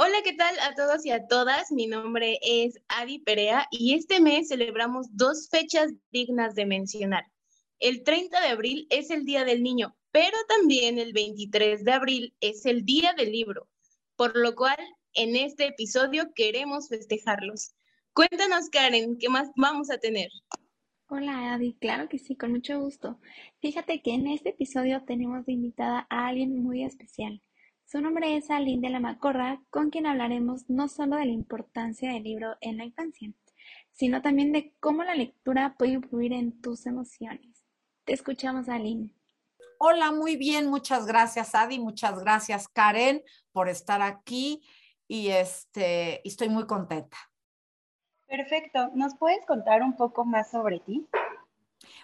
Hola, ¿qué tal a todos y a todas? Mi nombre es Adi Perea y este mes celebramos dos fechas dignas de mencionar. El 30 de abril es el Día del Niño, pero también el 23 de abril es el Día del Libro, por lo cual en este episodio queremos festejarlos. Cuéntanos, Karen, ¿qué más vamos a tener? Hola, Adi. Claro que sí, con mucho gusto. Fíjate que en este episodio tenemos de invitada a alguien muy especial. Su nombre es Aline de la Macorra, con quien hablaremos no solo de la importancia del libro en la infancia, sino también de cómo la lectura puede influir en tus emociones. Te escuchamos, Aline. Hola, muy bien, muchas gracias, Adi, muchas gracias, Karen, por estar aquí y este, estoy muy contenta. Perfecto, ¿nos puedes contar un poco más sobre ti?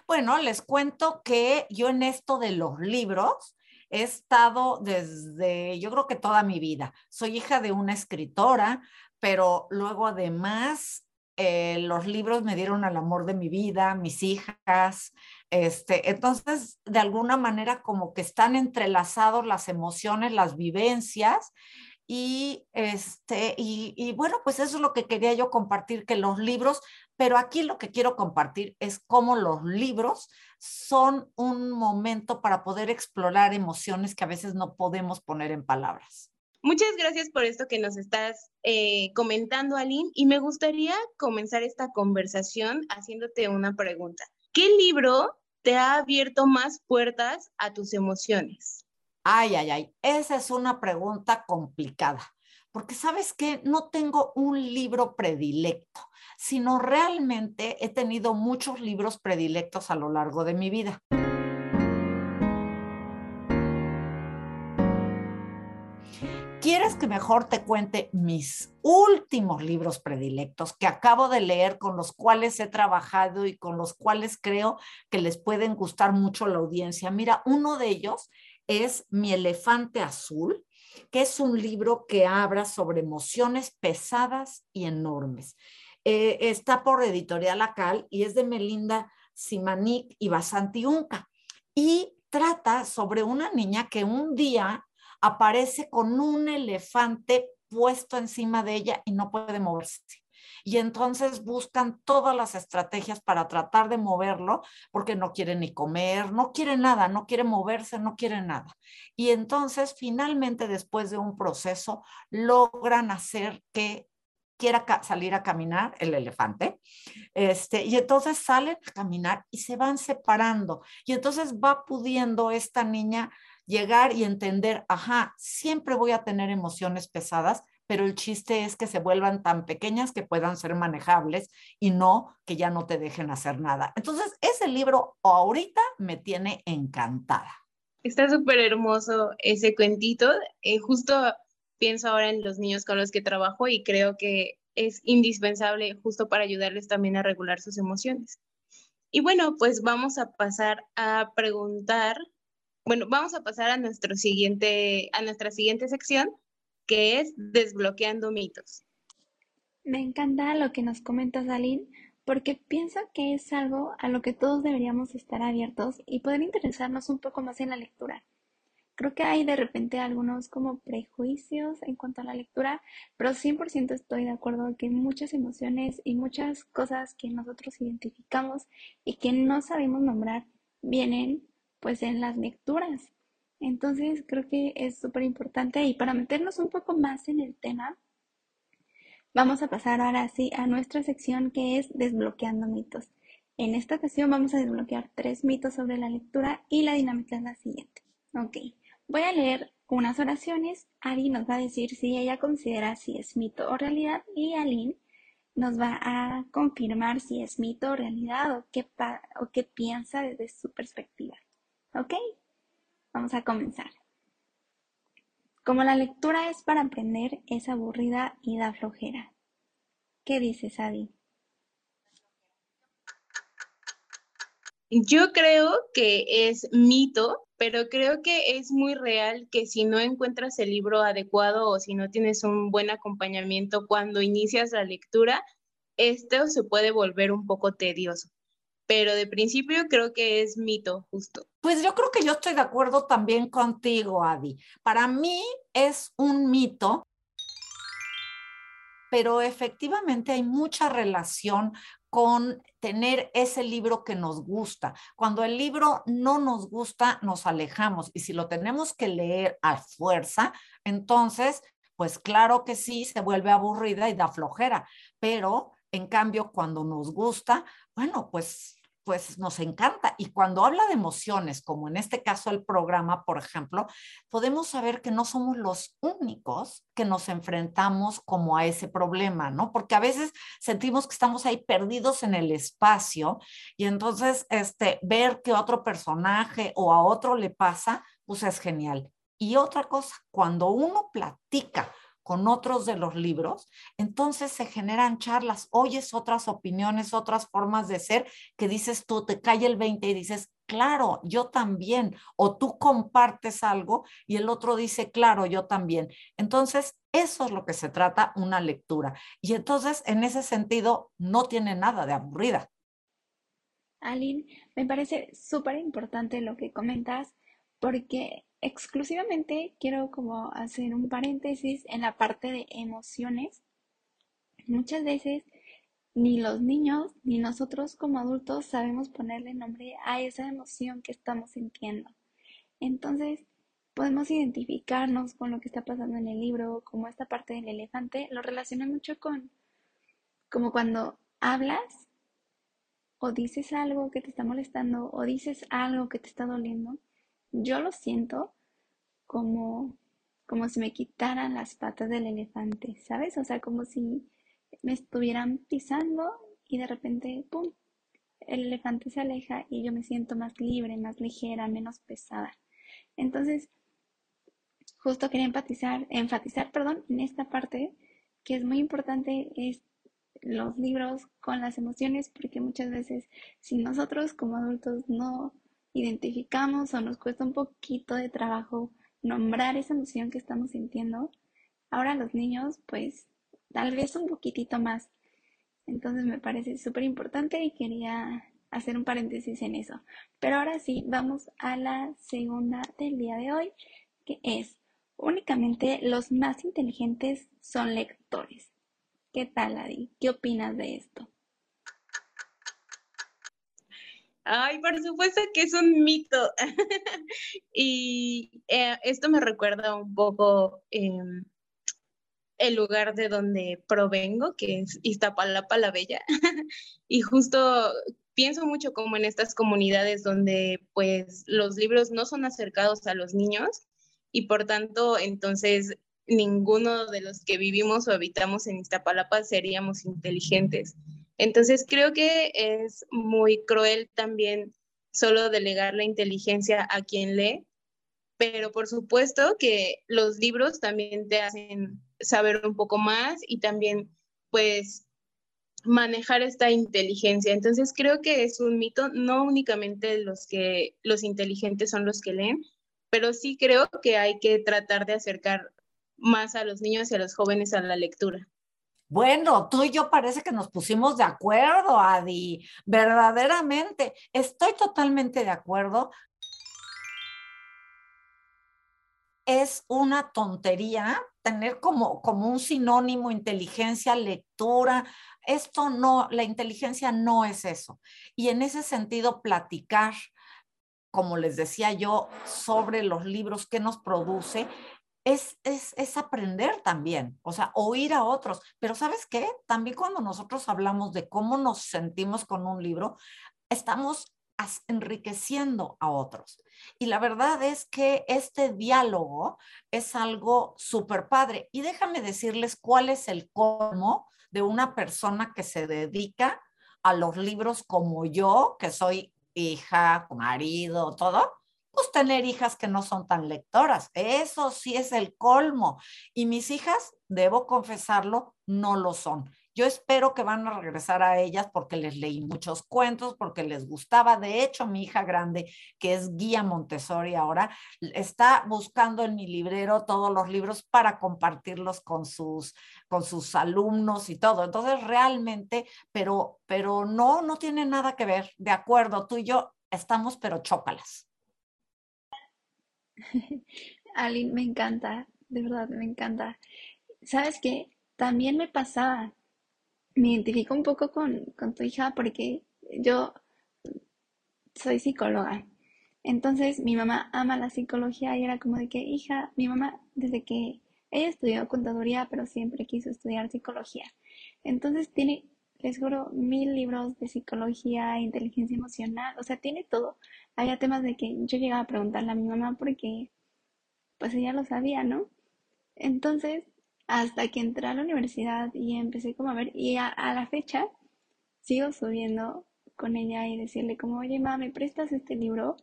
Bueno, les cuento que yo en esto de los libros, he estado desde, yo creo que toda mi vida. Soy hija de una escritora, pero luego además eh, los libros me dieron al amor de mi vida, mis hijas. Este, entonces, de alguna manera, como que están entrelazados las emociones, las vivencias. Y, este, y, y bueno, pues eso es lo que quería yo compartir, que los libros pero aquí lo que quiero compartir es cómo los libros son un momento para poder explorar emociones que a veces no podemos poner en palabras. Muchas gracias por esto que nos estás eh, comentando, Aline, y me gustaría comenzar esta conversación haciéndote una pregunta. ¿Qué libro te ha abierto más puertas a tus emociones? Ay, ay, ay, esa es una pregunta complicada porque sabes que no tengo un libro predilecto, sino realmente he tenido muchos libros predilectos a lo largo de mi vida. ¿Quieres que mejor te cuente mis últimos libros predilectos que acabo de leer, con los cuales he trabajado y con los cuales creo que les pueden gustar mucho la audiencia? Mira, uno de ellos es Mi elefante azul que es un libro que habla sobre emociones pesadas y enormes. Eh, está por Editorial Acal y es de Melinda Simanik y Basanti Unca. Y trata sobre una niña que un día aparece con un elefante puesto encima de ella y no puede moverse y entonces buscan todas las estrategias para tratar de moverlo porque no quiere ni comer, no quiere nada, no quiere moverse, no quiere nada. Y entonces finalmente después de un proceso logran hacer que quiera salir a caminar el elefante. Este, y entonces salen a caminar y se van separando. Y entonces va pudiendo esta niña llegar y entender, ajá, siempre voy a tener emociones pesadas, pero el chiste es que se vuelvan tan pequeñas que puedan ser manejables y no que ya no te dejen hacer nada. Entonces, ese libro ahorita me tiene encantada. Está súper hermoso ese cuentito. Eh, justo pienso ahora en los niños con los que trabajo y creo que es indispensable justo para ayudarles también a regular sus emociones. Y bueno, pues vamos a pasar a preguntar, bueno, vamos a pasar a nuestro siguiente, a nuestra siguiente sección, que es Desbloqueando mitos. Me encanta lo que nos comentas, Aline, porque pienso que es algo a lo que todos deberíamos estar abiertos y poder interesarnos un poco más en la lectura. Creo que hay de repente algunos como prejuicios en cuanto a la lectura, pero 100% estoy de acuerdo que muchas emociones y muchas cosas que nosotros identificamos y que no sabemos nombrar vienen pues en las lecturas. Entonces creo que es súper importante y para meternos un poco más en el tema, vamos a pasar ahora sí a nuestra sección que es desbloqueando mitos. En esta ocasión vamos a desbloquear tres mitos sobre la lectura y la dinámica es la siguiente. Ok, voy a leer unas oraciones. Ari nos va a decir si ella considera si es mito o realidad y Aline nos va a confirmar si es mito o realidad o qué, o qué piensa desde su perspectiva. ¿Ok? Vamos a comenzar. Como la lectura es para aprender, es aburrida y da flojera. ¿Qué dices, Adi? Yo creo que es mito, pero creo que es muy real que si no encuentras el libro adecuado o si no tienes un buen acompañamiento cuando inicias la lectura, esto se puede volver un poco tedioso pero de principio creo que es mito justo. Pues yo creo que yo estoy de acuerdo también contigo, Adi. Para mí es un mito pero efectivamente hay mucha relación con tener ese libro que nos gusta. Cuando el libro no nos gusta, nos alejamos y si lo tenemos que leer a fuerza, entonces, pues claro que sí, se vuelve aburrida y da flojera, pero en cambio, cuando nos gusta, bueno, pues pues nos encanta. Y cuando habla de emociones, como en este caso el programa, por ejemplo, podemos saber que no somos los únicos que nos enfrentamos como a ese problema, ¿no? Porque a veces sentimos que estamos ahí perdidos en el espacio y entonces este, ver que otro personaje o a otro le pasa, pues es genial. Y otra cosa, cuando uno platica con otros de los libros, entonces se generan charlas, oyes otras opiniones, otras formas de ser que dices tú, te cae el 20 y dices, claro, yo también, o tú compartes algo y el otro dice, claro, yo también. Entonces, eso es lo que se trata una lectura. Y entonces, en ese sentido, no tiene nada de aburrida. Aline, me parece súper importante lo que comentas porque exclusivamente quiero como hacer un paréntesis en la parte de emociones. Muchas veces ni los niños ni nosotros como adultos sabemos ponerle nombre a esa emoción que estamos sintiendo. Entonces, podemos identificarnos con lo que está pasando en el libro, como esta parte del elefante, lo relacioné mucho con como cuando hablas o dices algo que te está molestando o dices algo que te está doliendo yo lo siento como, como si me quitaran las patas del elefante, ¿sabes? O sea, como si me estuvieran pisando y de repente, ¡pum! El elefante se aleja y yo me siento más libre, más ligera, menos pesada. Entonces, justo quería enfatizar, enfatizar, perdón, en esta parte que es muy importante es los libros con las emociones porque muchas veces si nosotros como adultos no identificamos o nos cuesta un poquito de trabajo nombrar esa emoción que estamos sintiendo, ahora los niños pues tal vez un poquitito más. Entonces me parece súper importante y quería hacer un paréntesis en eso. Pero ahora sí, vamos a la segunda del día de hoy, que es únicamente los más inteligentes son lectores. ¿Qué tal, Adi? ¿Qué opinas de esto? Ay, por supuesto que es un mito. y eh, esto me recuerda un poco em, el lugar de donde provengo, que es Iztapalapa la Bella. y justo pienso mucho como en estas comunidades donde pues los libros no son acercados a los niños y por tanto entonces ninguno de los que vivimos o habitamos en Iztapalapa seríamos inteligentes. Entonces creo que es muy cruel también solo delegar la inteligencia a quien lee, pero por supuesto que los libros también te hacen saber un poco más y también pues manejar esta inteligencia. Entonces creo que es un mito, no únicamente los que los inteligentes son los que leen, pero sí creo que hay que tratar de acercar más a los niños y a los jóvenes a la lectura. Bueno, tú y yo parece que nos pusimos de acuerdo, Adi. Verdaderamente, estoy totalmente de acuerdo. Es una tontería tener como, como un sinónimo inteligencia, lectura. Esto no, la inteligencia no es eso. Y en ese sentido, platicar, como les decía yo, sobre los libros que nos produce, es, es, aprender también, o sea, oír a otros. Pero ¿sabes qué? También cuando nosotros hablamos de cómo nos sentimos con un libro, estamos enriqueciendo a otros. Y la verdad es que este diálogo es algo súper padre. Y déjame decirles cuál es el colmo de una persona que se dedica a los libros como yo, que soy hija, marido, todo pues tener hijas que no son tan lectoras. Eso sí es el colmo. Y mis hijas, debo confesarlo, no lo son. Yo espero que van a regresar a ellas porque les leí muchos cuentos, porque les gustaba. De hecho, mi hija grande, que es guía Montessori ahora, está buscando en mi librero todos los libros para compartirlos con sus, con sus alumnos y todo. Entonces, realmente, pero, pero no, no tiene nada que ver. De acuerdo, tú y yo estamos, pero chócalas. Aline, me encanta, de verdad, me encanta. ¿Sabes qué? también me pasaba, me identifico un poco con, con tu hija porque yo soy psicóloga. Entonces mi mamá ama la psicología y era como de que, hija, mi mamá desde que ella estudió contaduría, pero siempre quiso estudiar psicología. Entonces tiene, les juro, mil libros de psicología, inteligencia emocional, o sea, tiene todo. Había temas de que yo llegaba a preguntarle a mi mamá porque pues ella lo sabía, ¿no? Entonces, hasta que entré a la universidad y empecé como a ver, y a, la fecha sigo subiendo con ella y decirle como, oye, mamá, ¿me prestas este libro?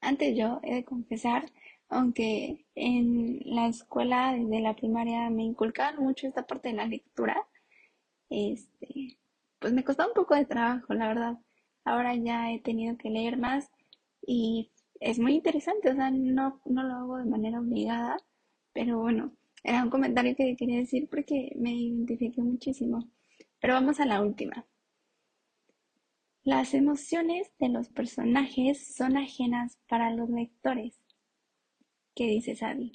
Antes yo he de confesar, aunque en la escuela desde la primaria me inculcaron mucho esta parte de la lectura, este, pues me costó un poco de trabajo, la verdad. Ahora ya he tenido que leer más y es muy interesante, o sea, no, no lo hago de manera obligada, pero bueno, era un comentario que quería decir porque me identifiqué muchísimo. Pero vamos a la última. Las emociones de los personajes son ajenas para los lectores. ¿Qué dices, Adi?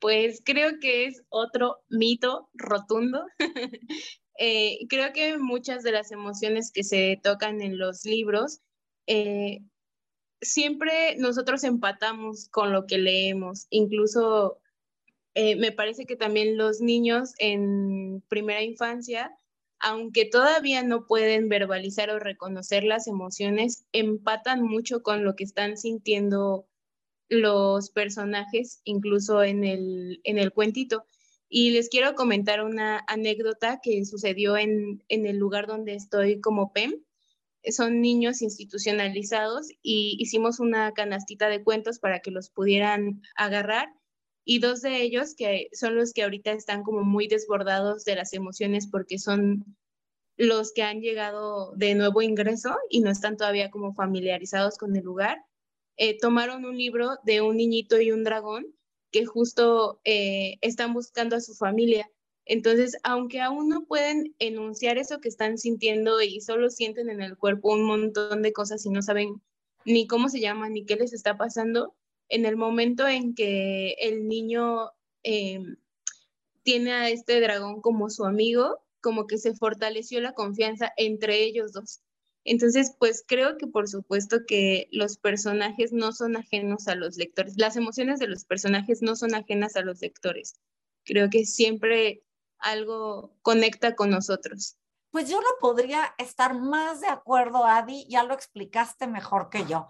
Pues creo que es otro mito rotundo. Eh, creo que muchas de las emociones que se tocan en los libros eh, siempre nosotros empatamos con lo que leemos, incluso eh, me parece que también los niños en primera infancia, aunque todavía no pueden verbalizar o reconocer las emociones, empatan mucho con lo que están sintiendo los personajes, incluso en el, en el cuentito. Y les quiero comentar una anécdota que sucedió en, en el lugar donde estoy como PEM son niños institucionalizados y hicimos una canastita de cuentos para que los pudieran agarrar. Y dos de ellos que son los que ahorita están como muy desbordados de las emociones porque son los que han llegado de nuevo ingreso y no están todavía como familiarizados con el lugar, eh, tomaron un libro de un niñito y un dragón que justo eh, están buscando a su familia entonces, aunque aún no pueden enunciar eso que están sintiendo y solo sienten en el cuerpo un montón de cosas y no saben ni cómo se llaman ni qué les está pasando, en el momento en que el niño eh, tiene a este dragón como su amigo, como que se fortaleció la confianza entre ellos dos. Entonces, pues creo que por supuesto que los personajes no son ajenos a los lectores, las emociones de los personajes no son ajenas a los lectores. Creo que siempre algo conecta con nosotros. Pues yo no podría estar más de acuerdo, Adi, ya lo explicaste mejor que yo.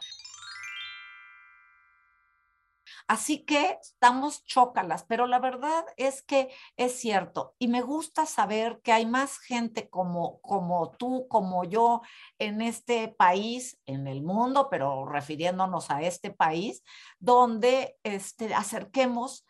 Así que estamos chócalas, pero la verdad es que es cierto y me gusta saber que hay más gente como, como tú, como yo en este país, en el mundo, pero refiriéndonos a este país, donde este, acerquemos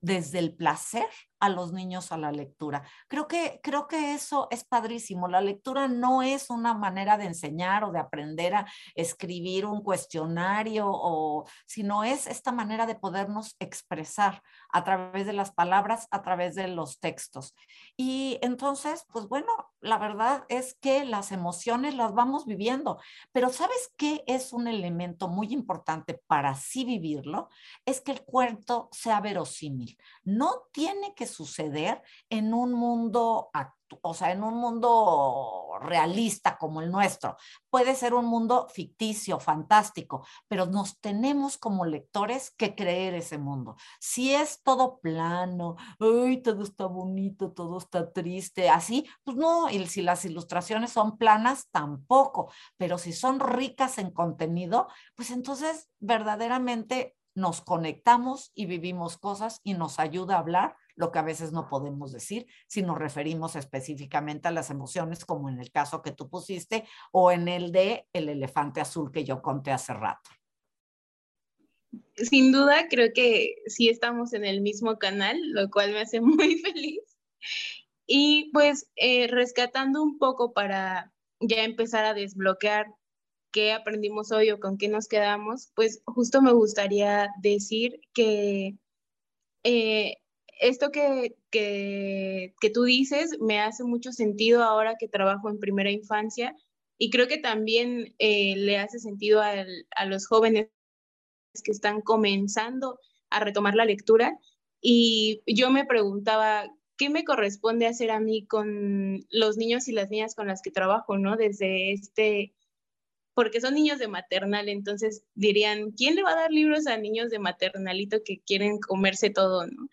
desde el placer a los niños a la lectura. Creo que, creo que eso es padrísimo. La lectura no es una manera de enseñar o de aprender a escribir un cuestionario, o, sino es esta manera de podernos expresar a través de las palabras, a través de los textos. Y entonces, pues bueno, la verdad es que las emociones las vamos viviendo, pero ¿sabes qué es un elemento muy importante para sí vivirlo? Es que el cuento sea verosímil. No tiene que suceder en un mundo o sea, en un mundo realista como el nuestro. Puede ser un mundo ficticio, fantástico, pero nos tenemos como lectores que creer ese mundo. Si es todo plano, ay, todo está bonito, todo está triste, así, pues no, y si las ilustraciones son planas, tampoco, pero si son ricas en contenido, pues entonces verdaderamente nos conectamos y vivimos cosas y nos ayuda a hablar lo que a veces no podemos decir si nos referimos específicamente a las emociones, como en el caso que tú pusiste, o en el de el elefante azul que yo conté hace rato. Sin duda, creo que sí estamos en el mismo canal, lo cual me hace muy feliz. Y pues eh, rescatando un poco para ya empezar a desbloquear qué aprendimos hoy o con qué nos quedamos, pues justo me gustaría decir que eh, esto que, que, tú dices me hace mucho sentido ahora que trabajo en primera infancia y creo que también eh, le hace sentido a los jóvenes que están comenzando a retomar la lectura, Y yo me preguntaba, ¿qué me corresponde hacer a mí con los niños y las niñas con las que trabajo, ¿no? Desde este, porque son niños de maternal, entonces dirían, ¿quién le va a dar libros a niños de maternalito que quieren comerse todo, ¿no?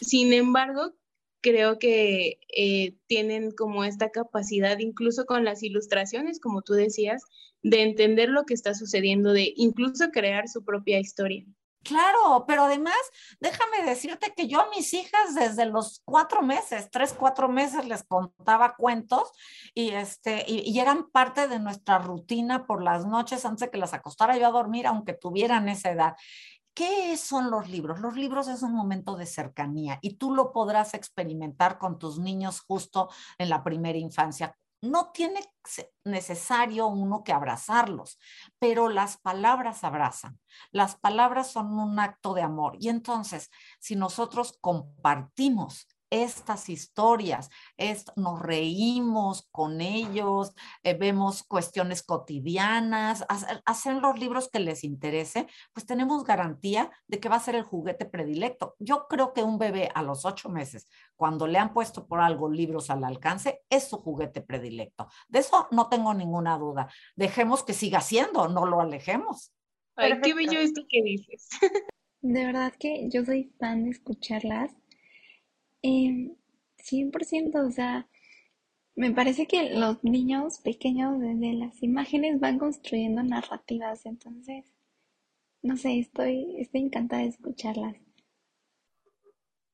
Sin embargo, creo que eh, tienen como esta capacidad, incluso con las ilustraciones, como tú decías, de entender lo que está sucediendo, de incluso crear su propia historia. Claro, pero además, déjame decirte que yo a mis hijas desde los cuatro meses, tres, cuatro meses les contaba cuentos y, este, y, eran parte de nuestra rutina por las noches antes de que las acostara yo a dormir, aunque tuvieran esa edad. ¿Qué son los libros? Los libros es un momento de cercanía y tú lo podrás experimentar con tus niños justo en la primera infancia no tiene necesario uno que abrazarlos, pero las palabras abrazan. Las palabras son un acto de amor. Y entonces, si nosotros compartimos estas historias, nos reímos con ellos, eh, vemos cuestiones cotidianas, hacen los libros que les interese, pues tenemos garantía de que va a ser el juguete predilecto. Yo creo que un bebé a los ocho meses, cuando le han puesto por algo libros al alcance, es su juguete predilecto. De eso no tengo ninguna duda. Dejemos que siga siendo, no lo alejemos. Ay, qué bello esto que dices. De verdad que yo soy fan de escucharlas 100%, o sea, me parece que los niños pequeños desde las imágenes van construyendo narrativas, entonces, no sé, estoy, estoy encantada de escucharlas.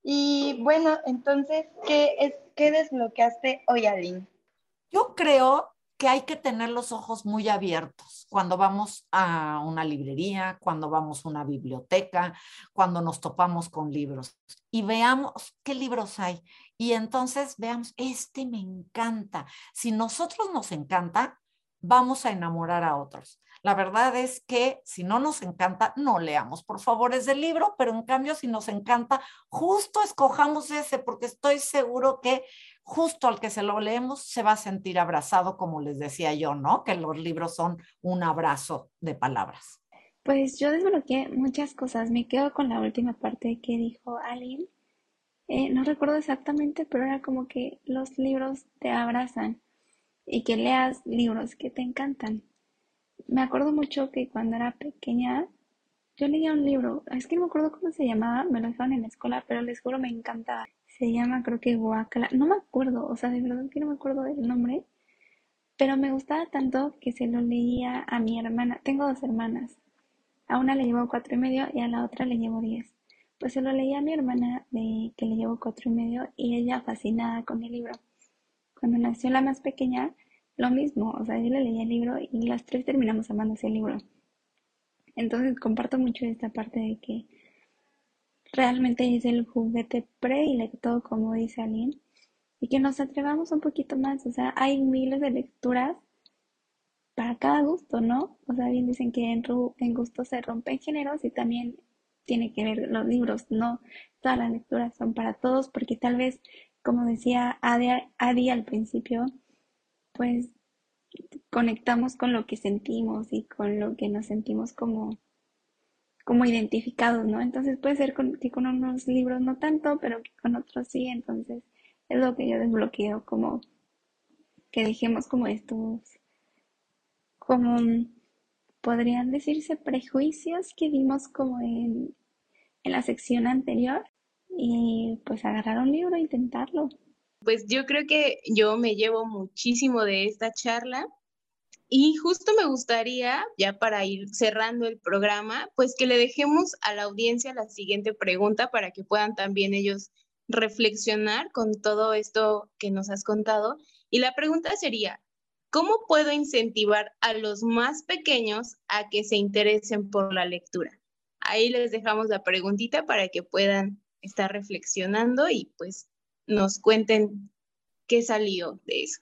Y bueno, entonces, ¿qué, es, qué desbloqueaste hoy, Aline? Yo creo que hay que tener los ojos muy abiertos cuando vamos a una librería, cuando vamos a una biblioteca, cuando nos topamos con libros y veamos qué libros hay. Y entonces veamos, este me encanta. Si nosotros nos encanta, vamos a enamorar a otros. La verdad es que si no nos encanta, no leamos, por favor, ese libro, pero en cambio, si nos encanta, justo escojamos ese, porque estoy seguro que justo al que se lo leemos se va a sentir abrazado, como les decía yo, ¿no? Que los libros son un abrazo de palabras. Pues yo desbloqueé muchas cosas. Me quedo con la última parte que dijo Aline. Eh, no recuerdo exactamente, pero era como que los libros te abrazan y que leas libros que te encantan. Me acuerdo mucho que cuando era pequeña yo leía un libro, es que no me acuerdo cómo se llamaba, me lo dejaron en la escuela, pero les juro me encantaba. Se llama creo que Guacala, no me acuerdo, o sea, de verdad que no me acuerdo del nombre, pero me gustaba tanto que se lo leía a mi hermana. Tengo dos hermanas, a una le llevo cuatro y medio y a la otra le llevo diez. Pues se lo leía a mi hermana de que le llevo cuatro y medio y ella fascinada con el libro. Cuando nació la más pequeña, lo mismo, o sea, yo le leía el libro y las tres terminamos amando ese libro. Entonces comparto mucho esta parte de que realmente es el juguete predilecto, como dice alguien, y que nos atrevamos un poquito más. O sea, hay miles de lecturas para cada gusto, ¿no? O sea, bien dicen que en, en gusto se rompen géneros y también tiene que ver los libros, no todas las lecturas son para todos, porque tal vez, como decía Adi, Adi al principio, pues conectamos con lo que sentimos y con lo que nos sentimos como, como identificados, ¿no? Entonces puede ser con, que con unos libros no tanto, pero que con otros sí, entonces es lo que yo desbloqueo, como que dejemos como estos, como podrían decirse prejuicios que vimos como en, en la sección anterior y pues agarrar un libro e intentarlo. Pues yo creo que yo me llevo muchísimo de esta charla y justo me gustaría, ya para ir cerrando el programa, pues que le dejemos a la audiencia la siguiente pregunta para que puedan también ellos reflexionar con todo esto que nos has contado. Y la pregunta sería, ¿cómo puedo incentivar a los más pequeños a que se interesen por la lectura? Ahí les dejamos la preguntita para que puedan estar reflexionando y pues nos cuenten qué salió de eso.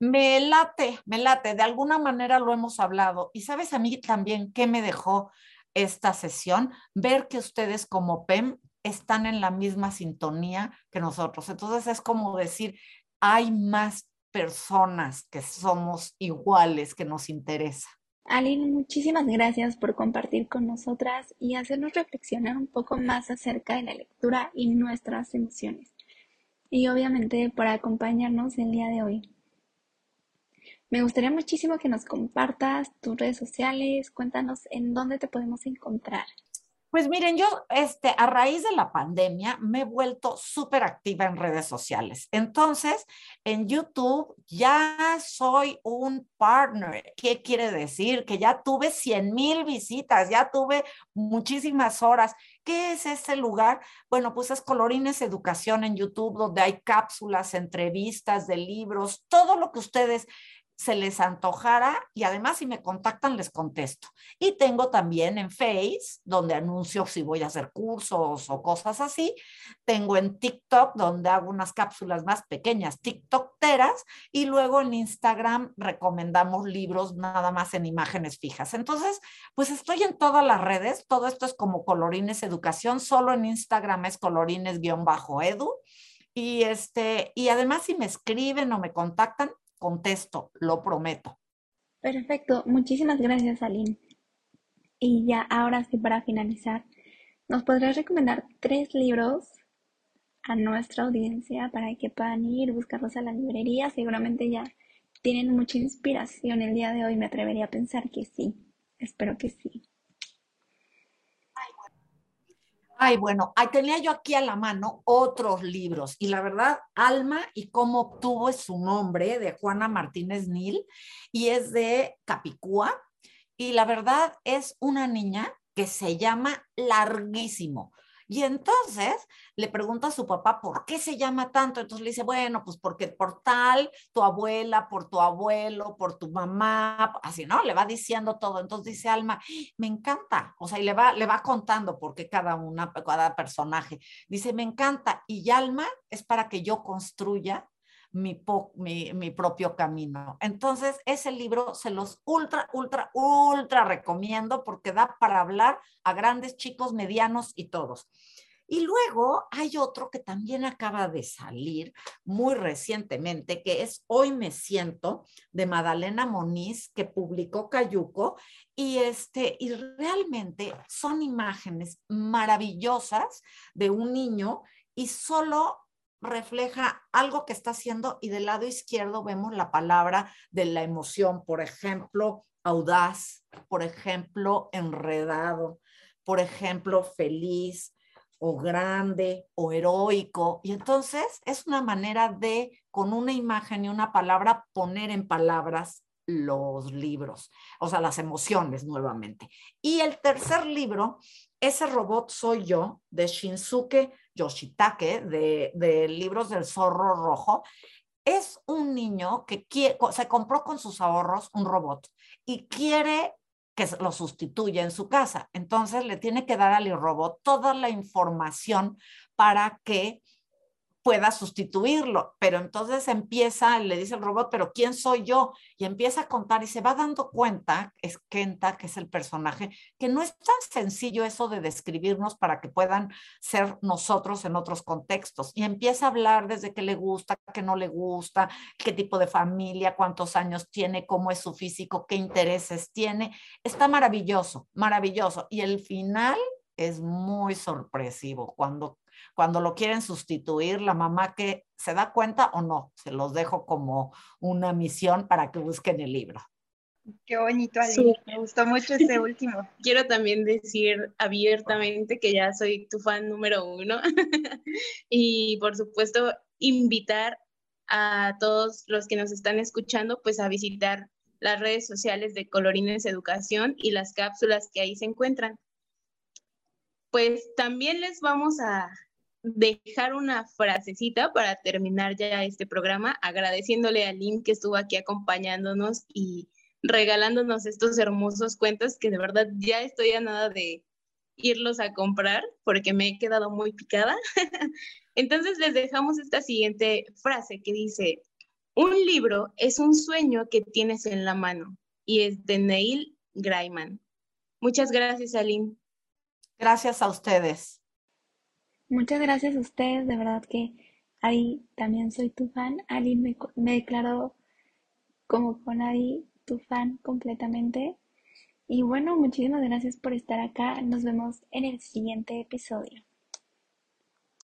Me late, me late, de alguna manera lo hemos hablado. Y sabes a mí también qué me dejó esta sesión, ver que ustedes como PEM están en la misma sintonía que nosotros. Entonces es como decir, hay más personas que somos iguales, que nos interesa. Aline, muchísimas gracias por compartir con nosotras y hacernos reflexionar un poco más acerca de la lectura y nuestras emociones. Y obviamente por acompañarnos el día de hoy. Me gustaría muchísimo que nos compartas tus redes sociales, cuéntanos en dónde te podemos encontrar. Pues miren, yo este, a raíz de la pandemia me he vuelto súper activa en redes sociales. Entonces, en YouTube ya soy un partner. ¿Qué quiere decir? Que ya tuve 100 mil visitas, ya tuve muchísimas horas. ¿Qué es ese lugar? Bueno, pues es Colorines Educación en YouTube, donde hay cápsulas, entrevistas de libros, todo lo que ustedes se les antojara y además si me contactan les contesto. Y tengo también en Face, donde anuncio si voy a hacer cursos o cosas así. Tengo en TikTok, donde hago unas cápsulas más pequeñas, TikTokteras, y luego en Instagram recomendamos libros nada más en imágenes fijas. Entonces, pues estoy en todas las redes, todo esto es como Colorines Educación, solo en Instagram es colorines-edu. Y, este, y además si me escriben o me contactan, contesto, lo prometo. Perfecto, muchísimas gracias, Aline. Y ya, ahora sí, para finalizar, ¿nos podrías recomendar tres libros a nuestra audiencia para que puedan ir, buscarlos a la librería? Seguramente ya tienen mucha inspiración el día de hoy, me atrevería a pensar que sí. Espero que sí. Ay, bueno, ahí tenía yo aquí a la mano otros libros y la verdad, Alma y cómo obtuvo su nombre de Juana Martínez Nil y es de Capicúa y la verdad es una niña que se llama Larguísimo. Y entonces le pregunta a su papá por qué se llama tanto. Entonces le dice, bueno, pues porque por tal, tu abuela, por tu abuelo, por tu mamá, así, ¿no? Le va diciendo todo. Entonces dice Alma, me encanta. O sea, y le va, le va contando por qué cada una, cada personaje. Dice, me encanta. Y Alma es para que yo construya mi, mi, mi, propio camino. Entonces, ese libro se los ultra, ultra, ultra recomiendo porque da para hablar a grandes, chicos, medianos y todos. Y luego hay otro que también acaba de salir muy recientemente, que es Hoy me siento, de Madalena Moniz, que publicó Cayuco. Y, este, y realmente son imágenes maravillosas de un niño y solo refleja algo que está haciendo y del lado izquierdo vemos la palabra de la emoción, por ejemplo, audaz, por ejemplo, enredado, por ejemplo, feliz o grande o heroico. Y entonces es una manera de, con una imagen y una palabra, poner en palabras los libros, o sea, las emociones nuevamente. Y el tercer libro, ese robot soy yo, de Shinsuke Yoshitake, de, Libros del Zorro Rojo. Es un niño que se compró con sus ahorros un robot y quiere que lo sustituya en su casa. Entonces le tiene que dar al robot toda la información para que pueda sustituirlo, pero entonces empieza, le dice el robot, pero ¿quién soy yo? Y empieza a contar y se va dando cuenta, es Kenta, que es el personaje, que no es tan sencillo eso de describirnos para que puedan ser nosotros en otros contextos. Y empieza a hablar desde qué le gusta, qué no le gusta, qué tipo de familia, cuántos años tiene, cómo es su físico, qué intereses tiene. Está maravilloso, maravilloso. Y el final es muy sorpresivo cuando cuando lo quieren sustituir, la mamá que se da cuenta o no, se los dejo como una misión para que busquen el libro. Qué bonito, Ali. Me gustó mucho ese último. Quiero también decir abiertamente que ya soy tu fan número uno y por supuesto invitar a todos los que nos están escuchando pues a visitar las redes sociales de Colorines Educación y las cápsulas que ahí se encuentran. Pues también les vamos a dejar una frasecita para terminar ya este programa, agradeciéndole a Lynn que estuvo aquí acompañándonos y regalándonos estos hermosos cuentos que de verdad ya estoy a nada de irlos a comprar porque me he quedado muy picada. Entonces les dejamos esta siguiente frase que dice, un libro es un sueño que tienes en la mano y es de Neil Gaiman. Muchas gracias, Aline. Gracias a ustedes. Muchas gracias a ustedes, de verdad que Adi también soy tu fan. Ali me, me declaró como con Adi tu fan completamente. Y bueno, muchísimas gracias por estar acá. Nos vemos en el siguiente episodio.